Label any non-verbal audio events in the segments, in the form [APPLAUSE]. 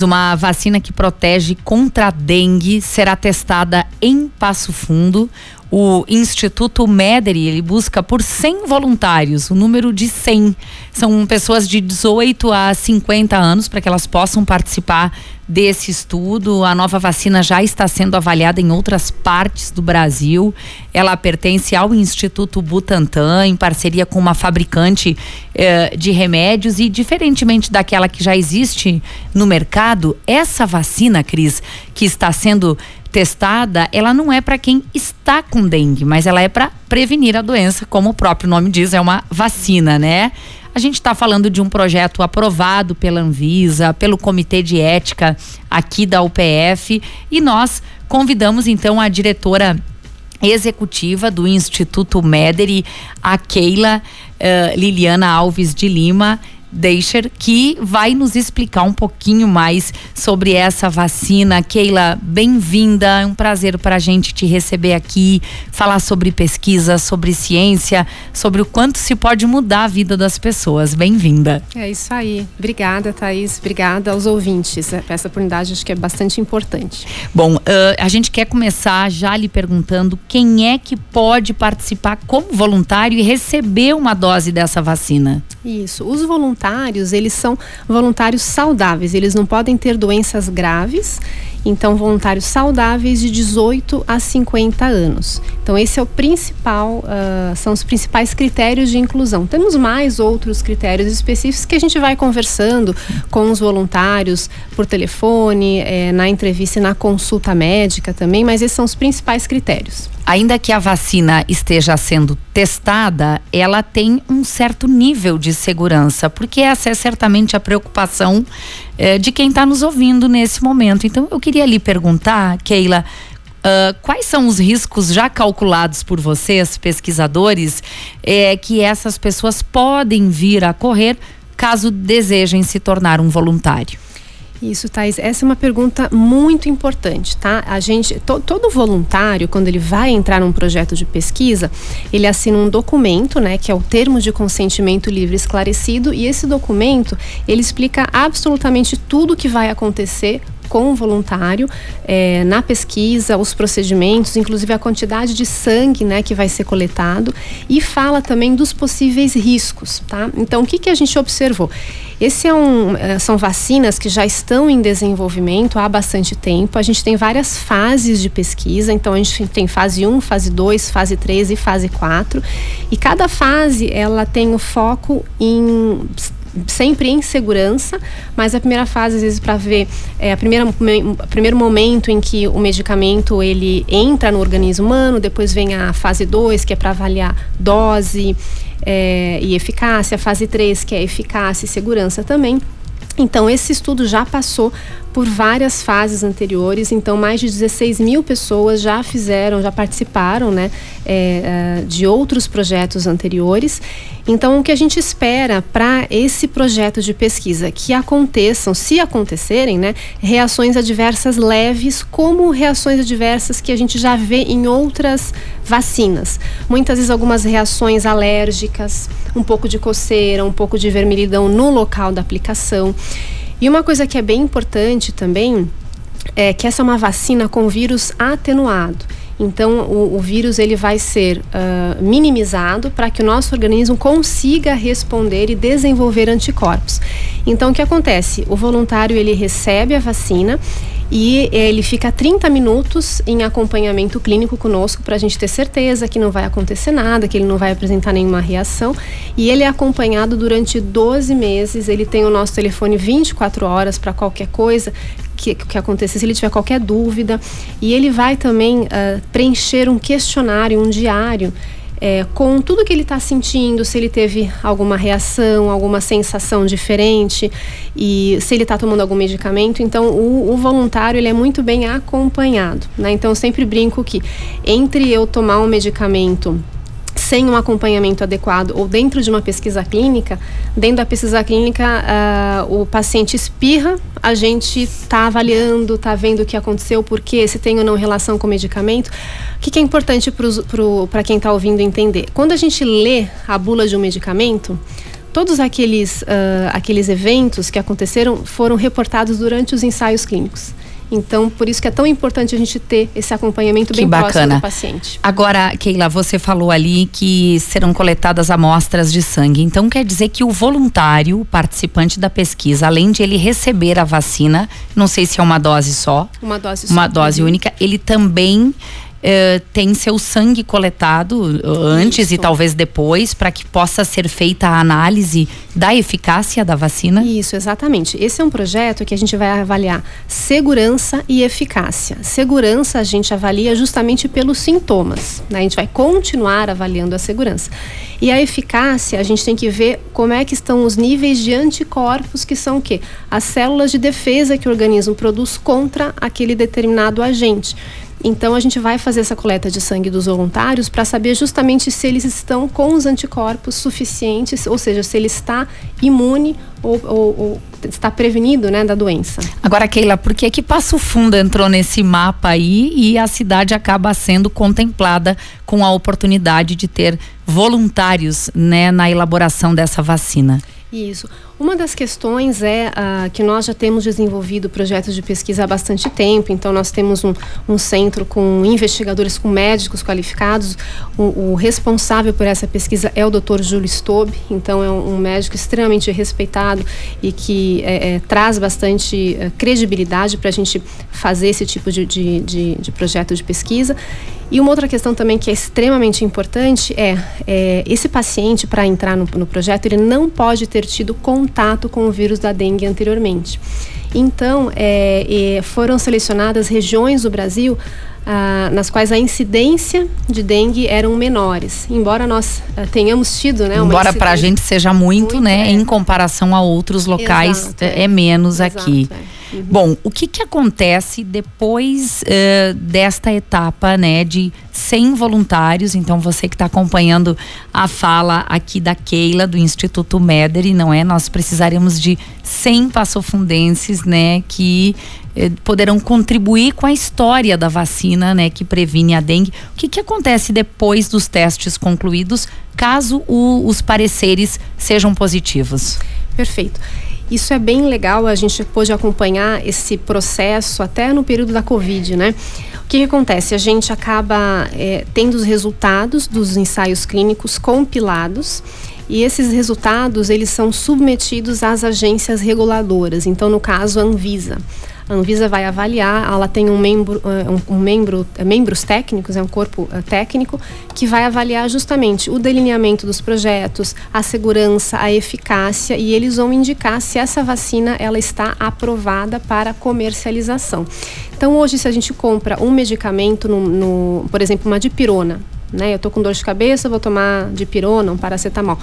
Uma vacina que protege contra a dengue será testada em Passo Fundo. O Instituto Mederi, ele busca por 100 voluntários, o número de 100. São pessoas de 18 a 50 anos para que elas possam participar desse estudo. A nova vacina já está sendo avaliada em outras partes do Brasil. Ela pertence ao Instituto Butantan, em parceria com uma fabricante eh, de remédios. E, diferentemente daquela que já existe no mercado, essa vacina, Cris, que está sendo testada, ela não é para quem está com dengue, mas ela é para prevenir a doença, como o próprio nome diz, é uma vacina, né? A gente está falando de um projeto aprovado pela Anvisa, pelo Comitê de Ética aqui da UPF e nós convidamos então a diretora executiva do Instituto Mederi, a Keila uh, Liliana Alves de Lima, Deixer, que vai nos explicar um pouquinho mais sobre essa vacina. Keila, bem-vinda. É um prazer para a gente te receber aqui, falar sobre pesquisa, sobre ciência, sobre o quanto se pode mudar a vida das pessoas. Bem-vinda. É isso aí. Obrigada, Thaís. Obrigada aos ouvintes. Essa oportunidade acho que é bastante importante. Bom, uh, a gente quer começar já lhe perguntando quem é que pode participar como voluntário e receber uma dose dessa vacina. Isso. Os voluntários, eles são voluntários saudáveis, eles não podem ter doenças graves. Então, voluntários saudáveis de 18 a 50 anos. Então, esse é o principal, uh, são os principais critérios de inclusão. Temos mais outros critérios específicos que a gente vai conversando com os voluntários por telefone, eh, na entrevista e na consulta médica também, mas esses são os principais critérios ainda que a vacina esteja sendo testada, ela tem um certo nível de segurança, porque essa é certamente a preocupação eh, de quem está nos ouvindo nesse momento. Então, eu queria lhe perguntar, Keila. Uh, quais são os riscos já calculados por vocês, pesquisadores, eh, que essas pessoas podem vir a correr caso desejem se tornar um voluntário? Isso, Thais. Essa é uma pergunta muito importante, tá? A gente, to, todo voluntário, quando ele vai entrar num projeto de pesquisa, ele assina um documento, né, que é o termo de consentimento livre esclarecido, e esse documento ele explica absolutamente tudo o que vai acontecer com o voluntário é, na pesquisa, os procedimentos, inclusive a quantidade de sangue né, que vai ser coletado e fala também dos possíveis riscos. Tá? Então, o que, que a gente observou? Esse é um, é, são vacinas que já estão em desenvolvimento há bastante tempo. A gente tem várias fases de pesquisa, então a gente tem fase 1, fase 2, fase 3 e fase 4. E cada fase ela tem o foco em sempre em segurança, mas a primeira fase, às vezes, para ver é, a primeira, primeiro momento em que o medicamento ele entra no organismo humano, depois vem a fase 2, que é para avaliar dose é, e eficácia, a fase 3, que é eficácia e segurança também. Então, esse estudo já passou por várias fases anteriores, então mais de 16 mil pessoas já fizeram, já participaram né, é, é, de outros projetos anteriores. Então, o que a gente espera para esse projeto de pesquisa que aconteçam, se acontecerem, né, reações adversas leves, como reações adversas que a gente já vê em outras vacinas. Muitas vezes algumas reações alérgicas, um pouco de coceira, um pouco de vermelhidão no local da aplicação. E uma coisa que é bem importante também é que essa é uma vacina com vírus atenuado. Então, o, o vírus ele vai ser uh, minimizado para que o nosso organismo consiga responder e desenvolver anticorpos. Então, o que acontece? O voluntário ele recebe a vacina e ele fica 30 minutos em acompanhamento clínico conosco para a gente ter certeza que não vai acontecer nada, que ele não vai apresentar nenhuma reação. E ele é acompanhado durante 12 meses. Ele tem o nosso telefone 24 horas para qualquer coisa que, que acontecer, se ele tiver qualquer dúvida. E ele vai também uh, preencher um questionário, um diário é, com tudo que ele está sentindo, se ele teve alguma reação, alguma sensação diferente e se ele está tomando algum medicamento. Então, o, o, voluntário ele é muito bem acompanhado. Né? Então, eu sempre brinco que entre eu tomar um medicamento sem um acompanhamento adequado ou dentro de uma pesquisa clínica, dentro da pesquisa clínica, uh, o paciente espirra, a gente está avaliando, está vendo o que aconteceu, por quê, se tem ou não relação com o medicamento. O que, que é importante para quem está ouvindo entender? Quando a gente lê a bula de um medicamento, todos aqueles, uh, aqueles eventos que aconteceram foram reportados durante os ensaios clínicos. Então, por isso que é tão importante a gente ter esse acompanhamento que bem bacana. próximo do paciente. Agora, Keila, você falou ali que serão coletadas amostras de sangue. Então, quer dizer que o voluntário, participante da pesquisa, além de ele receber a vacina, não sei se é uma dose só, uma dose, só. uma dose uhum. única, ele também Uh, tem seu sangue coletado antes Isso. e talvez depois para que possa ser feita a análise da eficácia da vacina? Isso, exatamente. Esse é um projeto que a gente vai avaliar segurança e eficácia. Segurança a gente avalia justamente pelos sintomas, né? A gente vai continuar avaliando a segurança. E a eficácia, a gente tem que ver como é que estão os níveis de anticorpos, que são o quê? As células de defesa que o organismo produz contra aquele determinado agente. Então a gente vai fazer essa coleta de sangue dos voluntários para saber justamente se eles estão com os anticorpos suficientes, ou seja, se ele está imune ou, ou, ou está prevenido né, da doença. Agora, Keila, por que que Passo Fundo entrou nesse mapa aí e a cidade acaba sendo contemplada com a oportunidade de ter voluntários né, na elaboração dessa vacina? Isso. Uma das questões é uh, que nós já temos desenvolvido projetos de pesquisa há bastante tempo, então nós temos um, um centro com investigadores, com médicos qualificados. O, o, responsável por essa pesquisa é o Dr. Júlio Stobe, então é um, um médico extremamente respeitado e que é, é, traz bastante é, credibilidade para a gente fazer esse tipo de, de, de, de projeto de pesquisa. E uma outra questão também que é extremamente importante é, é esse paciente, para entrar no, no, projeto, ele não pode ter tido contato com o vírus da dengue anteriormente. Então, é, foram selecionadas regiões do Brasil ah, nas quais a incidência de dengue eram menores, embora nós ah, tenhamos tido, né? embora para a gente seja muito, muito né? É. Em comparação a outros locais, Exato, é. é. menos Exato, aqui. É. Uhum. Bom, o que que acontece depois uh, desta etapa, né, de 100 voluntários? Então, você que está acompanhando a fala aqui da Keila, do Instituto Mederi, não é? Nós precisaremos de 100 passofundenses, né, que uh, poderão contribuir com a história da vacina, né, que previne a dengue. O que que acontece depois dos testes concluídos, caso o, os pareceres sejam positivos? Perfeito. Isso é bem legal, a gente pôde acompanhar esse processo até no período da Covid, né? O que, que acontece? A gente acaba é, tendo os resultados dos ensaios clínicos compilados e esses resultados eles são submetidos às agências reguladoras, então no caso a Anvisa. A Anvisa vai avaliar, ela tem um membro, eh, um, membro, eh, membros técnicos, é um corpo uh, técnico que vai avaliar justamente o delineamento dos projetos, a segurança, a eficácia e eles vão indicar se essa vacina ela está aprovada para comercialização. Então hoje se a gente compra um medicamento, no, no por exemplo, uma dipirona, né? Eu estou com dor de cabeça, vou tomar dipirona, um paracetamol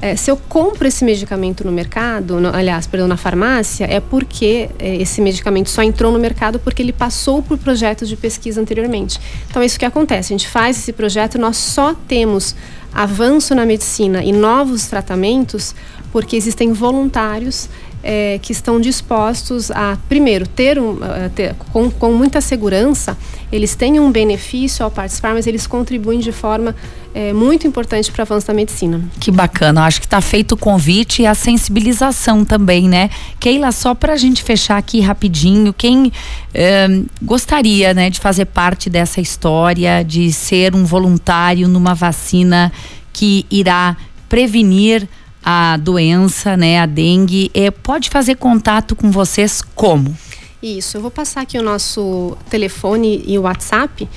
é, se eu compro esse medicamento no mercado, no, aliás, perdão, na farmácia, é porque é, esse medicamento só entrou no mercado porque ele passou por projetos de pesquisa anteriormente. Então é isso que acontece. A gente faz esse projeto, nós só temos avanço na medicina e novos tratamentos porque existem voluntários é, que estão dispostos a, primeiro, ter, um, ter com, com, muita segurança, eles têm um benefício ao participar, mas eles contribuem de forma é, muito importante para o avanço da medicina. Que bacana, acho que está feito o convite e a sensibilização também, né? Keila, só para a gente fechar aqui rapidinho, quem é, gostaria né, de fazer parte dessa história, de ser um voluntário numa vacina que irá prevenir a doença, né, a dengue, é, pode fazer contato com vocês como? Isso, eu vou passar aqui o nosso telefone e o WhatsApp,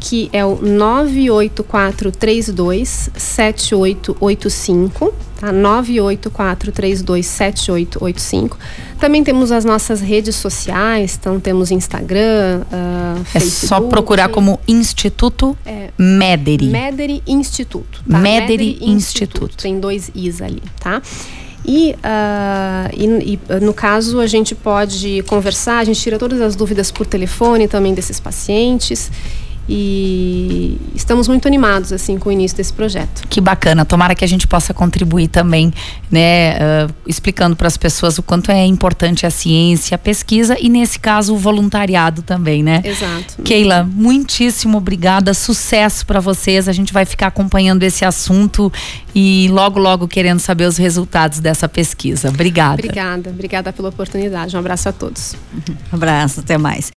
que é o 98432 7885 tá? 984327885. Também temos as nossas redes sociais, então temos Instagram, uh, é Facebook. É só procurar como Instituto é, Mederi. Mederi Instituto. Tá? Mederi, Mederi Instituto. Instituto. Tem dois Is ali, tá? E, uh, e, e, no caso a gente pode conversar, a gente tira todas as dúvidas por telefone também desses pacientes e estamos muito animados assim com o início desse projeto. Que bacana, tomara que a gente possa contribuir também, né, uh, explicando para as pessoas o quanto é importante a ciência, a pesquisa e nesse caso o voluntariado também, né? Exato. Keila, muitíssimo obrigada, sucesso para vocês. A gente vai ficar acompanhando esse assunto e logo logo querendo saber os resultados dessa pesquisa. Obrigada. Obrigada, obrigada pela oportunidade. Um abraço a todos. Um [LAUGHS] abraço, até mais.